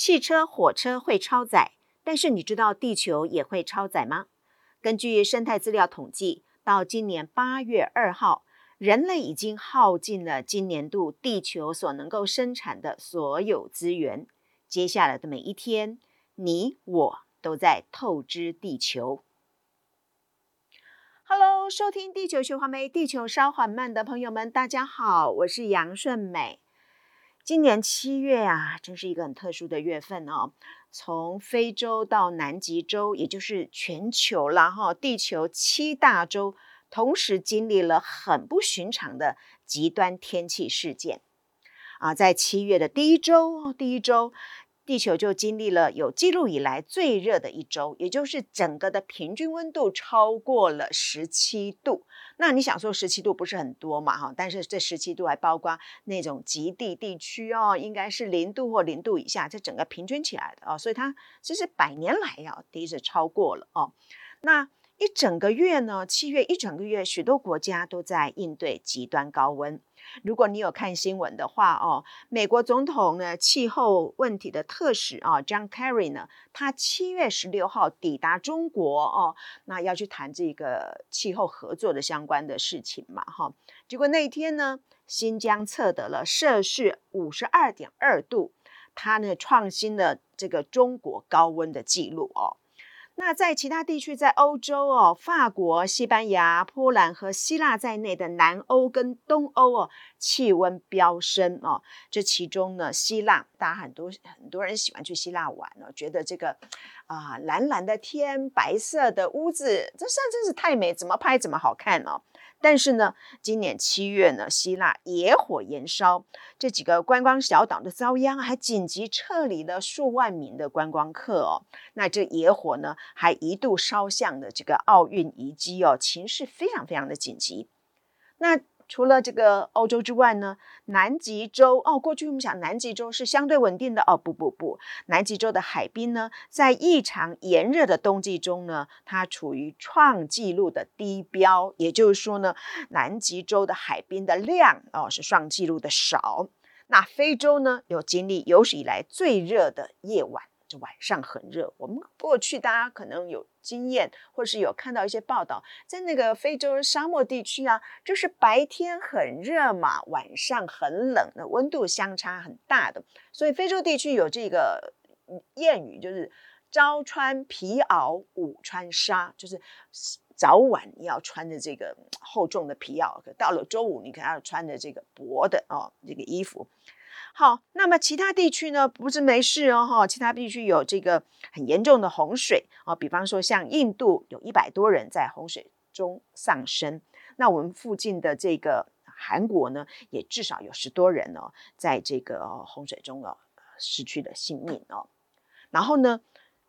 汽车、火车会超载，但是你知道地球也会超载吗？根据生态资料统计，到今年八月二号，人类已经耗尽了今年度地球所能够生产的所有资源。接下来的每一天，你我都在透支地球。Hello，收听地球循环没地球稍缓慢的朋友们，大家好，我是杨顺美。今年七月啊，真是一个很特殊的月份哦。从非洲到南极洲，也就是全球啦哈，地球七大洲同时经历了很不寻常的极端天气事件啊。在七月的第一周，第一周。地球就经历了有记录以来最热的一周，也就是整个的平均温度超过了十七度。那你想说十七度不是很多嘛？哈，但是这十七度还包括那种极地地区哦，应该是零度或零度以下，这整个平均起来的哦，所以它其实百年来呀第一次超过了哦。那一整个月呢，七月一整个月，许多国家都在应对极端高温。如果你有看新闻的话哦，美国总统呢气候问题的特使啊，John Kerry 呢，他七月十六号抵达中国哦，那要去谈这个气候合作的相关的事情嘛哈。结果那一天呢，新疆测得了摄氏五十二点二度，他呢创新了这个中国高温的记录哦。那在其他地区，在欧洲哦，法国、西班牙、波兰和希腊在内的南欧跟东欧哦，气温飙升哦。这其中呢，希腊大家很多很多人喜欢去希腊玩哦，觉得这个啊蓝蓝的天、白色的屋子，这实在真是太美，怎么拍怎么好看哦。但是呢，今年七月呢，希腊野火延烧，这几个观光小岛的遭殃，还紧急撤离了数万名的观光客哦。那这野火呢，还一度烧向了这个奥运遗迹哦，情势非常非常的紧急。那。除了这个欧洲之外呢，南极洲哦，过去我们想南极洲是相对稳定的哦，不不不，南极洲的海冰呢，在异常炎热的冬季中呢，它处于创纪录的低标，也就是说呢，南极洲的海冰的量哦是创纪录的少。那非洲呢，有经历有史以来最热的夜晚。就晚上很热，我们过去大家可能有经验，或是有看到一些报道，在那个非洲沙漠地区啊，就是白天很热嘛，晚上很冷，那温度相差很大的，所以非洲地区有这个谚语，就是朝穿皮袄，午穿纱，就是早晚你要穿着这个厚重的皮袄，到了周五你可能要穿着这个薄的哦，这个衣服。好，那么其他地区呢，不是没事哦，哈，其他地区有这个很严重的洪水啊，比方说像印度有一百多人在洪水中丧生，那我们附近的这个韩国呢，也至少有十多人哦，在这个洪水中哦失去了性命哦。然后呢，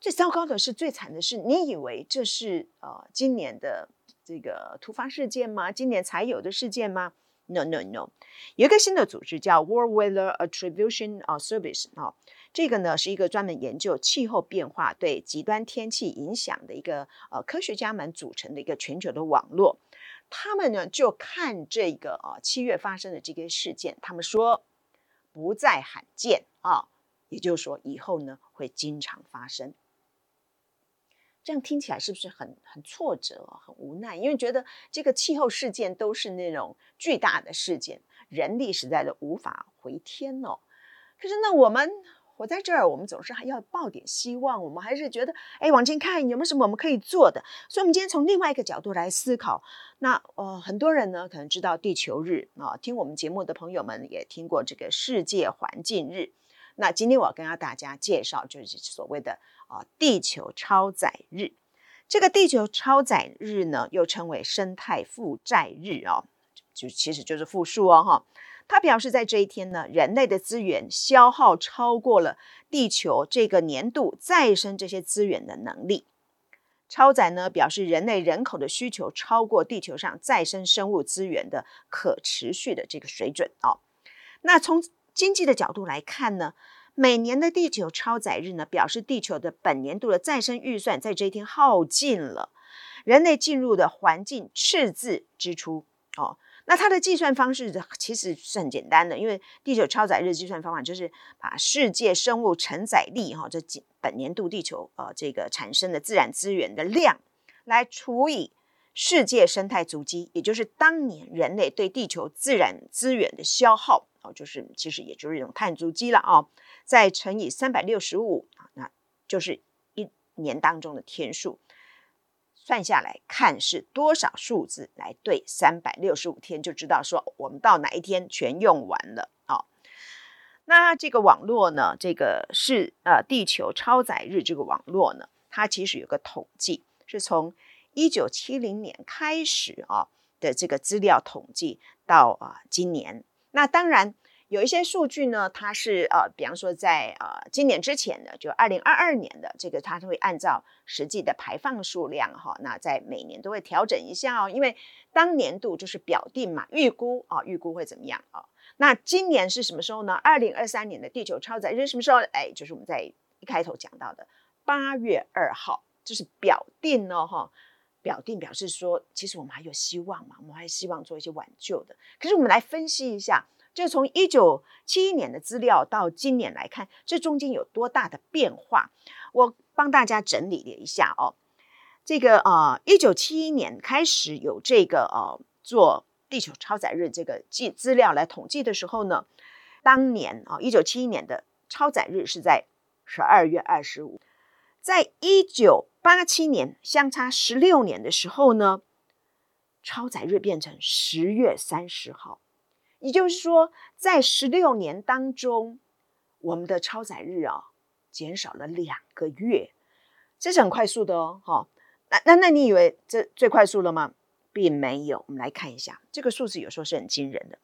最糟糕的是，最惨的是，你以为这是呃今年的这个突发事件吗？今年才有的事件吗？No no no，有一个新的组织叫 World Weather Attribution Service 啊，这个呢是一个专门研究气候变化对极端天气影响的一个呃科学家们组成的一个全球的网络。他们呢就看这个啊七月发生的这个事件，他们说不再罕见啊，也就是说以后呢会经常发生。这样听起来是不是很很挫折、很无奈？因为觉得这个气候事件都是那种巨大的事件，人力实在的无法回天哦。可是呢，我们活在这儿，我们总是还要抱点希望。我们还是觉得，哎，往前看有没有什么我们可以做的？所以，我们今天从另外一个角度来思考。那呃，很多人呢可能知道地球日啊，听我们节目的朋友们也听过这个世界环境日。那今天我要跟大家介绍，就是所谓的啊地球超载日。这个地球超载日呢，又称为生态负债日哦，就其实就是负数哦哈。它表示在这一天呢，人类的资源消耗超过了地球这个年度再生这些资源的能力。超载呢，表示人类人口的需求超过地球上再生生物资源的可持续的这个水准哦。那从经济的角度来看呢，每年的地球超载日呢，表示地球的本年度的再生预算在这一天耗尽了，人类进入的环境赤字支出哦。那它的计算方式其实是很简单的，因为地球超载日计算方法就是把世界生物承载力哈，这本年度地球呃这个产生的自然资源的量来除以世界生态足迹，也就是当年人类对地球自然资源的消耗哦，就是其实也就是一种碳足迹了啊，再乘以三百六十五啊，那就是一年当中的天数。算下来看是多少数字来对三百六十五天，就知道说我们到哪一天全用完了啊、那这个网络呢，这个是呃地球超载日这个网络呢，它其实有个统计，是从一九七零年开始啊的这个资料统计到啊今年。那当然。有一些数据呢，它是呃，比方说在呃今年之前的，就二零二二年的这个，它会按照实际的排放数量哈，那在每年都会调整一下哦，因为当年度就是表定嘛，预估啊，预估会怎么样啊？那今年是什么时候呢？二零二三年的地球超载日什么时候？哎，就是我们在一开头讲到的八月二号，就是表定哦哈，表定表示说，其实我们还有希望嘛，我们还希望做一些挽救的。可是我们来分析一下。就从一九七一年的资料到今年来看，这中间有多大的变化？我帮大家整理了一下哦。这个呃，一九七一年开始有这个呃做地球超载日这个记资料来统计的时候呢，当年啊，一九七一年的超载日是在十二月二十五，在一九八七年相差十六年的时候呢，超载日变成十月三十号。也就是说，在十六年当中，我们的超载日啊减少了两个月，这是很快速的哦。好，那那那你以为这最快速了吗？并没有。我们来看一下这个数字，有时候是很惊人的。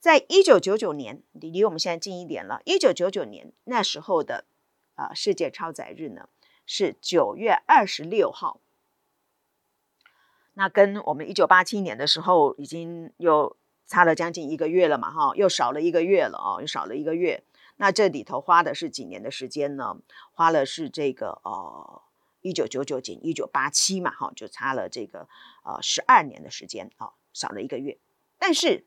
在一九九九年，离离我们现在近一点了。一九九九年那时候的啊、世界超载日呢是九月二十六号，那跟我们一九八七年的时候已经有。差了将近一个月了嘛，哈，又少了一个月了哦，又少了一个月。那这里头花的是几年的时间呢？花了是这个呃，一九九九减一九八七嘛，哈，就差了这个呃十二年的时间啊，哦，少了一个月。但是，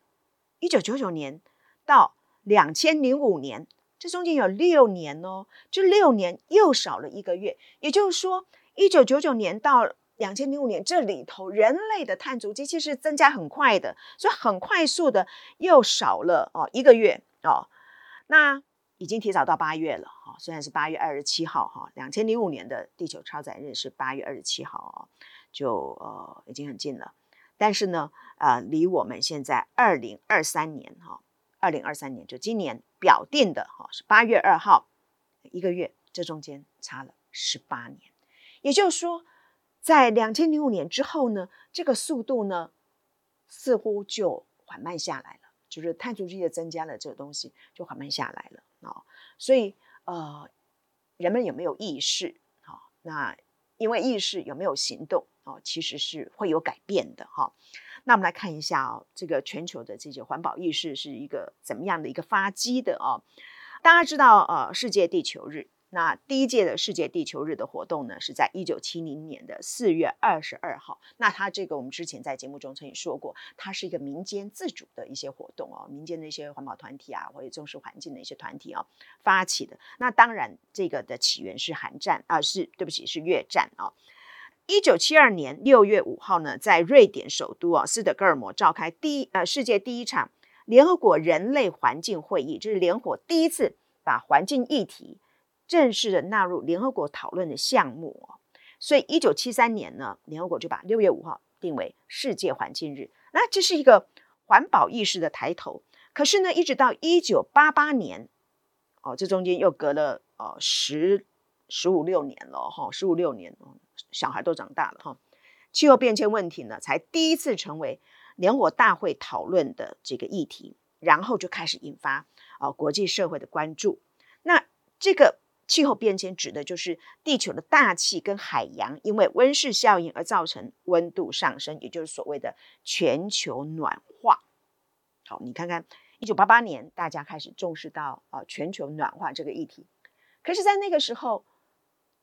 一九九九年到两千零五年，这中间有六年哦，这六年又少了一个月。也就是说，一九九九年到两千零五年这里头，人类的碳足迹其实增加很快的，所以很快速的又少了哦一个月哦。那已经提早到八月了哈，虽然是八月二十七号哈，两千零五年的地球超载日是八月二十七号哦，就呃已经很近了。但是呢，呃，离我们现在二零二三年哈，二零二三年就今年表定的哈是八月二号一个月，这中间差了十八年，也就是说。在两千零五年之后呢，这个速度呢似乎就缓慢下来了，就是碳足迹的增加了，这个东西就缓慢下来了啊、所以呃，人们有没有意识？好、哦，那因为意识有没有行动？哦，其实是会有改变的哈、那我们来看一下哦，这个全球的这些环保意识是一个怎么样的一个发迹的哦？大家知道呃，世界地球日。那第一届的世界地球日的活动呢，是在一九七零年的四月二十二号。那它这个我们之前在节目中曾经说过，它是一个民间自主的一些活动哦，民间的一些环保团体啊，或者重视环境的一些团体啊发起的。那当然，这个的起源是韩战啊，是对不起，是越战啊。一九七二年六月五号呢，在瑞典首都啊斯德哥尔摩召开第一呃世界第一场联合国人类环境会议，这是联合国第一次把环境议题。正式的纳入联合国讨论的项目哦，所以一九七三年呢，联合国就把六月五号定为世界环境日。那这是一个环保意识的抬头。可是呢，一直到一九八八年，哦，这中间又隔了呃十十五六年了哈，十五六年，小孩都长大了哈，气候变迁问题呢，才第一次成为联合国大会讨论的这个议题，然后就开始引发啊国际社会的关注。那这个。气候变迁指的就是地球的大气跟海洋因为温室效应而造成温度上升，也就是所谓的全球暖化。好，你看看，一九八八年大家开始重视到啊全球暖化这个议题，可是，在那个时候，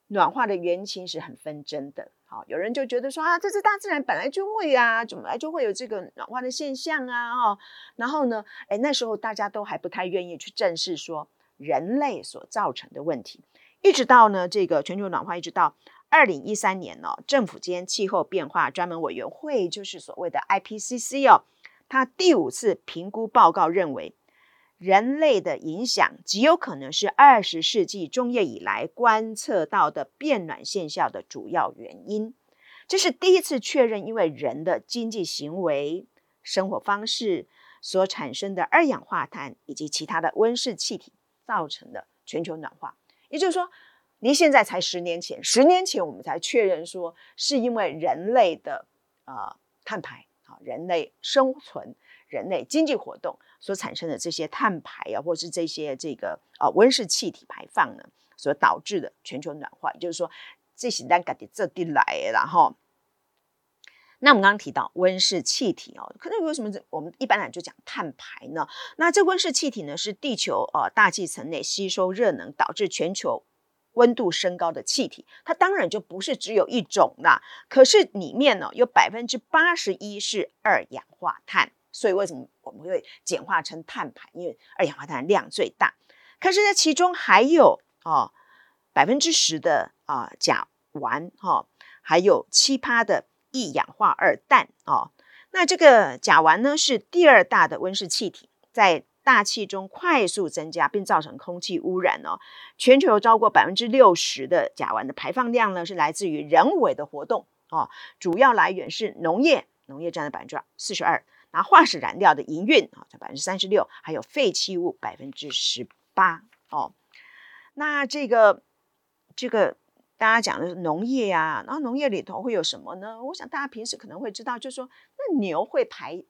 暖化的原因是很纷争的。好，有人就觉得说啊，这是大自然本来就会啊，怎么来就会有这个暖化的现象啊，哦。然后呢，哎，那时候大家都还不太愿意去正视说人类所造成的问题。一直到呢，这个全球暖化，一直到二零一三年哦，政府间气候变化专门委员会，就是所谓的 IPCC 哦，它第五次评估报告认为，人类的影响极有可能是二十世纪中叶以来观测到的变暖现象的主要原因。这是第一次确认，因为人的经济行为、生活方式所产生的二氧化碳以及其他的温室气体造成的全球暖化。也就是说，离现在才十年前，十年前我们才确认说，是因为人类的呃碳排啊，人类生存。人类经济活动所产生的这些碳排啊，或是这些这个啊温室气体排放呢，所导致的全球暖化，也就是说，这是咱家的这地来，然后，那我们刚刚提到温室气体哦，可能为什么我们一般来就讲碳排呢？那这温室气体呢，是地球呃大气层内吸收热能，导致全球温度升高的气体，它当然就不是只有一种啦。可是里面呢，有百分之八十一是二氧化碳。所以为什么我们会简化成碳排？因为二氧化碳量最大。可是呢，其中还有哦百分之十的啊、甲烷哈、哦，还有七趴的一氧化二氮哦。那这个甲烷呢是第二大的温室气体，在大气中快速增加，并造成空气污染哦。全球超过百分之六十的甲烷的排放量呢是来自于人为的活动哦，主要来源是农业，农业占了百分之四十二。拿化石燃料的营运啊，在百分之三十六，还有废弃物百分之十八哦。那这个这个大家讲的是农业呀、啊，然后农业里头会有什么呢？我想大家平时可能会知道，就是说那牛会排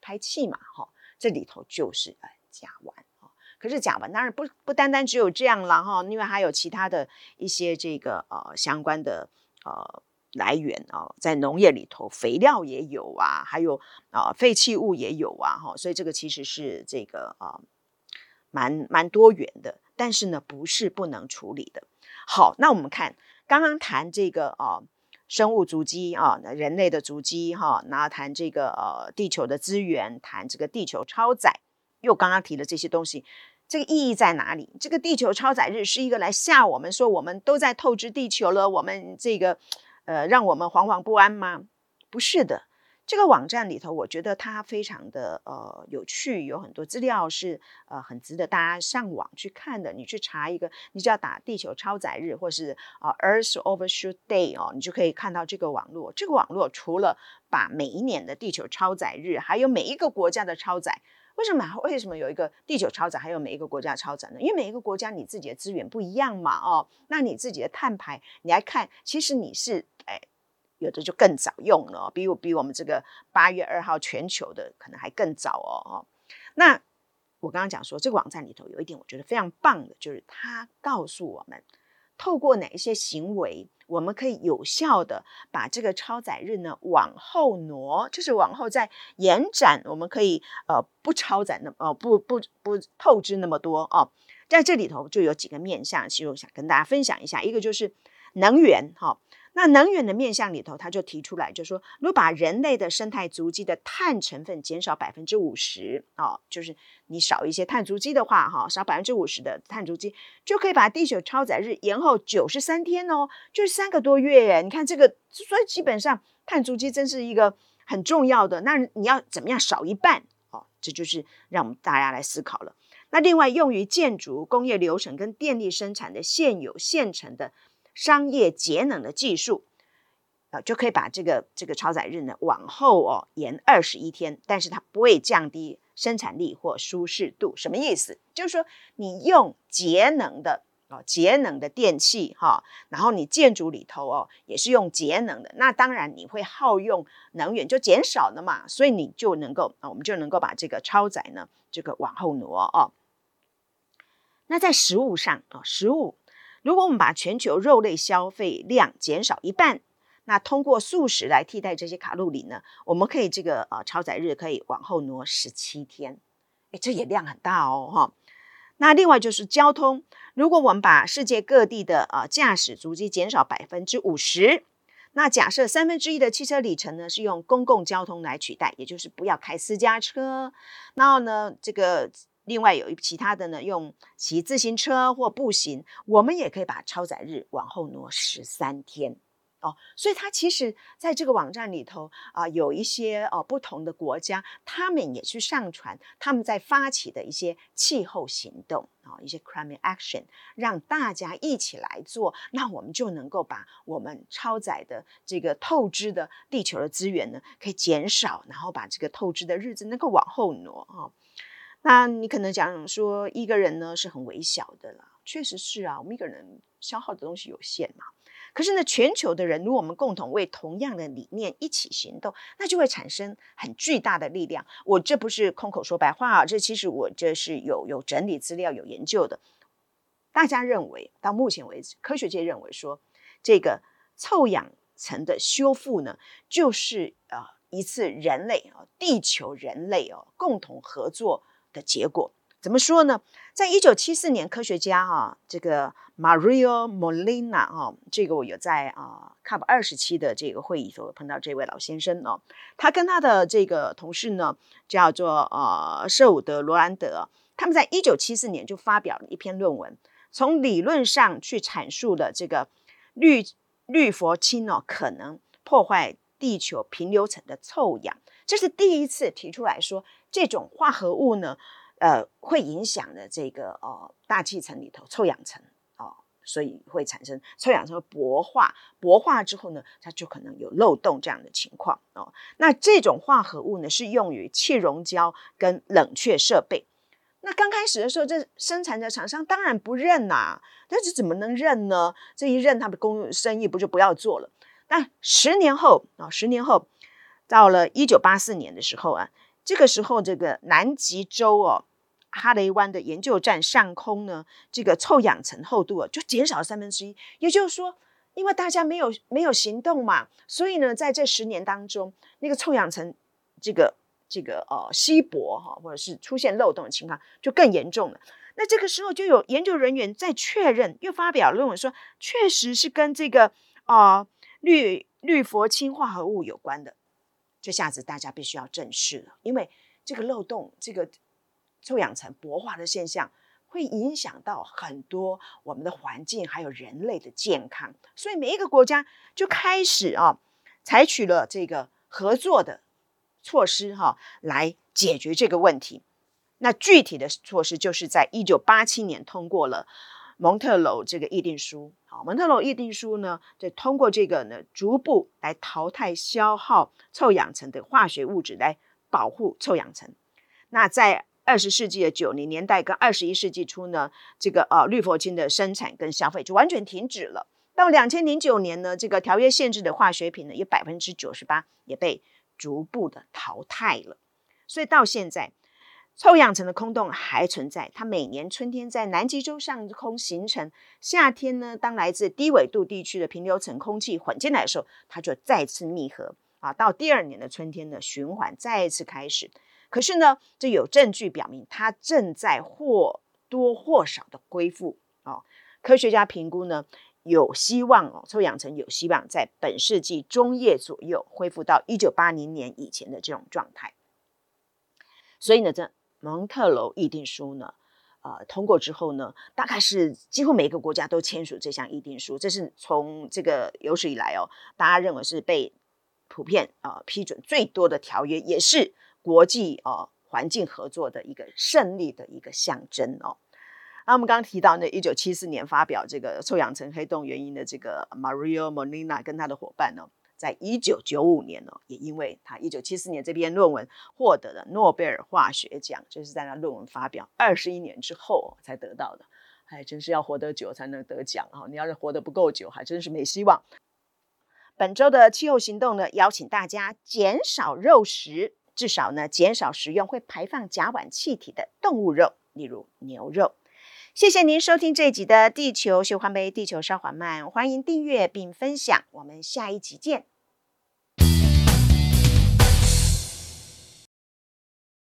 排气嘛，哈、哦，这里头就是呃甲烷啊。可是甲烷当然不不单单只有这样了哈，因为还有其他的一些这个呃相关的呃。来源啊，在农业里头，肥料也有啊，还有啊废弃物也有啊，哈，所以这个其实是这个啊蛮蛮多元的，但是呢不是不能处理的。好，那我们看刚刚谈这个啊生物足迹啊，人类的足迹哈，然后谈这个呃地球的资源，谈这个地球超载，又刚刚提的这些东西，这个意义在哪里？这个地球超载日是一个来吓我们说我们都在透支地球了，我们这个。呃，让我们惶惶不安吗？不是的，这个网站里头，我觉得它非常的呃有趣，有很多资料是呃很值得大家上网去看的。你去查一个，你只要打“地球超载日”或是啊、“Earth Overshoot Day” 哦，你就可以看到这个网络。这个网络除了把每一年的地球超载日，还有每一个国家的超载。为什么？为什么有一个地球超载，还有每一个国家超载呢？因为每一个国家你自己的资源不一样嘛，哦，那你自己的碳排，你来看，其实你是，哎，有的就更早用了，比我比我们这个八月二号全球的可能还更早哦，哦，那我刚刚讲说，这个网站里头有一点我觉得非常棒的，就是它告诉我们，透过哪一些行为。我们可以有效的把这个超载日呢往后挪，就是往后再延展。我们可以呃不超载那么呃不不不透支那么多哦。在这里头就有几个面向，其实我想跟大家分享一下。一个就是能源哈。那能源的面向里头，他就提出来，就说，如果把人类的生态足迹的碳成分减少百分之五十，哦，就是你少一些碳足迹的话，哈，少百分之五十的碳足迹，就可以把地球超载日延后九十三天哦，就是三个多月耶。你看这个，所以基本上碳足迹真是一个很重要的。那你要怎么样少一半？哦，这就是让我们大家来思考了。那另外，用于建筑、工业流程跟电力生产的现有现成的。商业节能的技术，啊，就可以把这个这个超载日呢往后哦延二十一天，但是它不会降低生产力或舒适度。什么意思？就是说你用节能的哦节能的电器哈，然后你建筑里头哦也是用节能的，那当然你会耗用能源就减少了嘛，所以你就能够啊我们就能够把这个超载呢这个往后挪哦。那在食物上啊，食物。如果我们把全球肉类消费量减少一半，那通过素食来替代这些卡路里呢，我们可以这个呃超载日可以往后挪十七天，诶，这也量很大哦哈。那另外就是交通，如果我们把世界各地的呃驾驶足迹减少百分之五十，那假设三分之一的汽车里程呢是用公共交通来取代，也就是不要开私家车，然后呢，这个另外有一其他的呢用骑自行车或步行，我们也可以把超载日往后挪十三天。哦，所以它其实在这个网站里头啊、有一些哦不同的国家，他们也去上传他们在发起的一些气候行动啊、一些 climate action，让大家一起来做，那我们就能够把我们超载的这个透支的地球的资源呢，可以减少，然后把这个透支的日子能够往后挪啊、那你可能讲说一个人呢是很微小的啦，确实是啊，我们一个人消耗的东西有限嘛。可是呢，全球的人，如果我们共同为同样的理念一起行动，那就会产生很巨大的力量。我这不是空口说白话啊，这其实我这是有有整理资料、有研究的。大家认为，到目前为止，科学界认为说，这个臭氧层的修复呢，就是呃一次人类啊，地球人类哦共同合作的结果。怎么说呢？在一九七四年，科学家啊，这个 Mario Molina 啊，这个我有在啊 Cup 二十七的这个会议所碰到这位老先生哦，他跟他的这个同事呢，叫做呃舍伍德罗兰德，他们在一九七四年就发表了一篇论文，从理论上去阐述了这个氯氯氟氢哦，可能破坏地球平流层的臭氧，这是第一次提出来说这种化合物呢。呃，会影响的这个呃大气层里头臭氧层哦，所以会产生臭氧层薄化，薄化之后呢，它就可能有漏洞这样的情况哦。那这种化合物呢，是用于气溶胶跟冷却设备。那刚开始的时候，这生产的厂商当然不认呐、啊，但是怎么能认呢？这一认，他们工生意不就不要做了？那十年后啊、哦，十年后到了一九八四年的时候啊，这个时候这个南极洲哦。哈雷湾的研究站上空呢，这个臭氧层厚度啊就减少了三分之一。也就是说，因为大家没有没有行动嘛，所以呢，在这十年当中，那个臭氧层这个这个呃稀薄哈，或者是出现漏洞的情况就更严重了。那这个时候就有研究人员在确认，又发表论文说，确实是跟这个啊氯氯氟氰化合物有关的。这下子大家必须要正视了，因为这个漏洞这个。臭氧层薄化的现象会影响到很多我们的环境，还有人类的健康，所以每一个国家就开始啊，采取了这个合作的措施哈、啊，来解决这个问题。那具体的措施就是在一九八七年通过了蒙特娄这个议定书。好，蒙特娄议定书呢，就通过这个呢，逐步来淘汰消耗臭氧层的化学物质，来保护臭氧层。那在二十世纪的九零年代跟二十一世纪初呢，这个呃氯氟氢的生产跟消费就完全停止了。到两千零九年呢，这个条约限制的化学品呢，有百分之九十八也被逐步的淘汰了。所以到现在，臭氧层的空洞还存在。它每年春天在南极洲上空形成，夏天呢，当来自低纬度地区的平流层空气混进来的时候，它就再次密合啊。到第二年的春天呢，循环再一次开始。可是呢，这有证据表明它正在或多或少的恢复哦。科学家评估呢，有希望哦，臭氧层有希望在本世纪中叶左右恢复到一九八零年以前的这种状态。所以呢，这蒙特娄议定书呢，呃，通过之后呢，大概是几乎每一个国家都签署这项议定书。这是从这个有史以来哦，大家认为是被普遍呃批准最多的条约，也是。国际哦，环境合作的一个胜利的一个象征哦。那我们刚刚提到呢，一九七四年发表这个臭氧层黑洞原因的这个 Mario Molina 跟他的伙伴呢，在一九九五年呢，也因为他一九七四年这篇论文获得了诺贝尔化学奖，就是在他论文发表二十一年之后才得到的。哎真是要活得久才能得奖啊！你要是活得不够久，还真是没希望。本周的气候行动呢，邀请大家减少肉食。至少呢，减少食用会排放甲烷气体的动物肉，例如牛肉。谢谢您收听这一集的《地球循环杯》，地球稍缓慢，欢迎订阅并分享，我们下一集见。